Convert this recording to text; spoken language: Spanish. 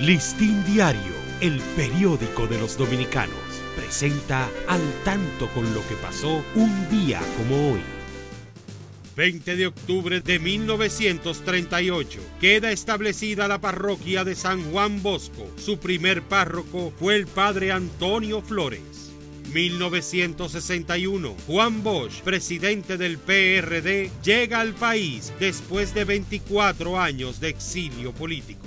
Listín Diario, el periódico de los dominicanos, presenta al tanto con lo que pasó un día como hoy. 20 de octubre de 1938 queda establecida la parroquia de San Juan Bosco. Su primer párroco fue el padre Antonio Flores. 1961, Juan Bosch, presidente del PRD, llega al país después de 24 años de exilio político.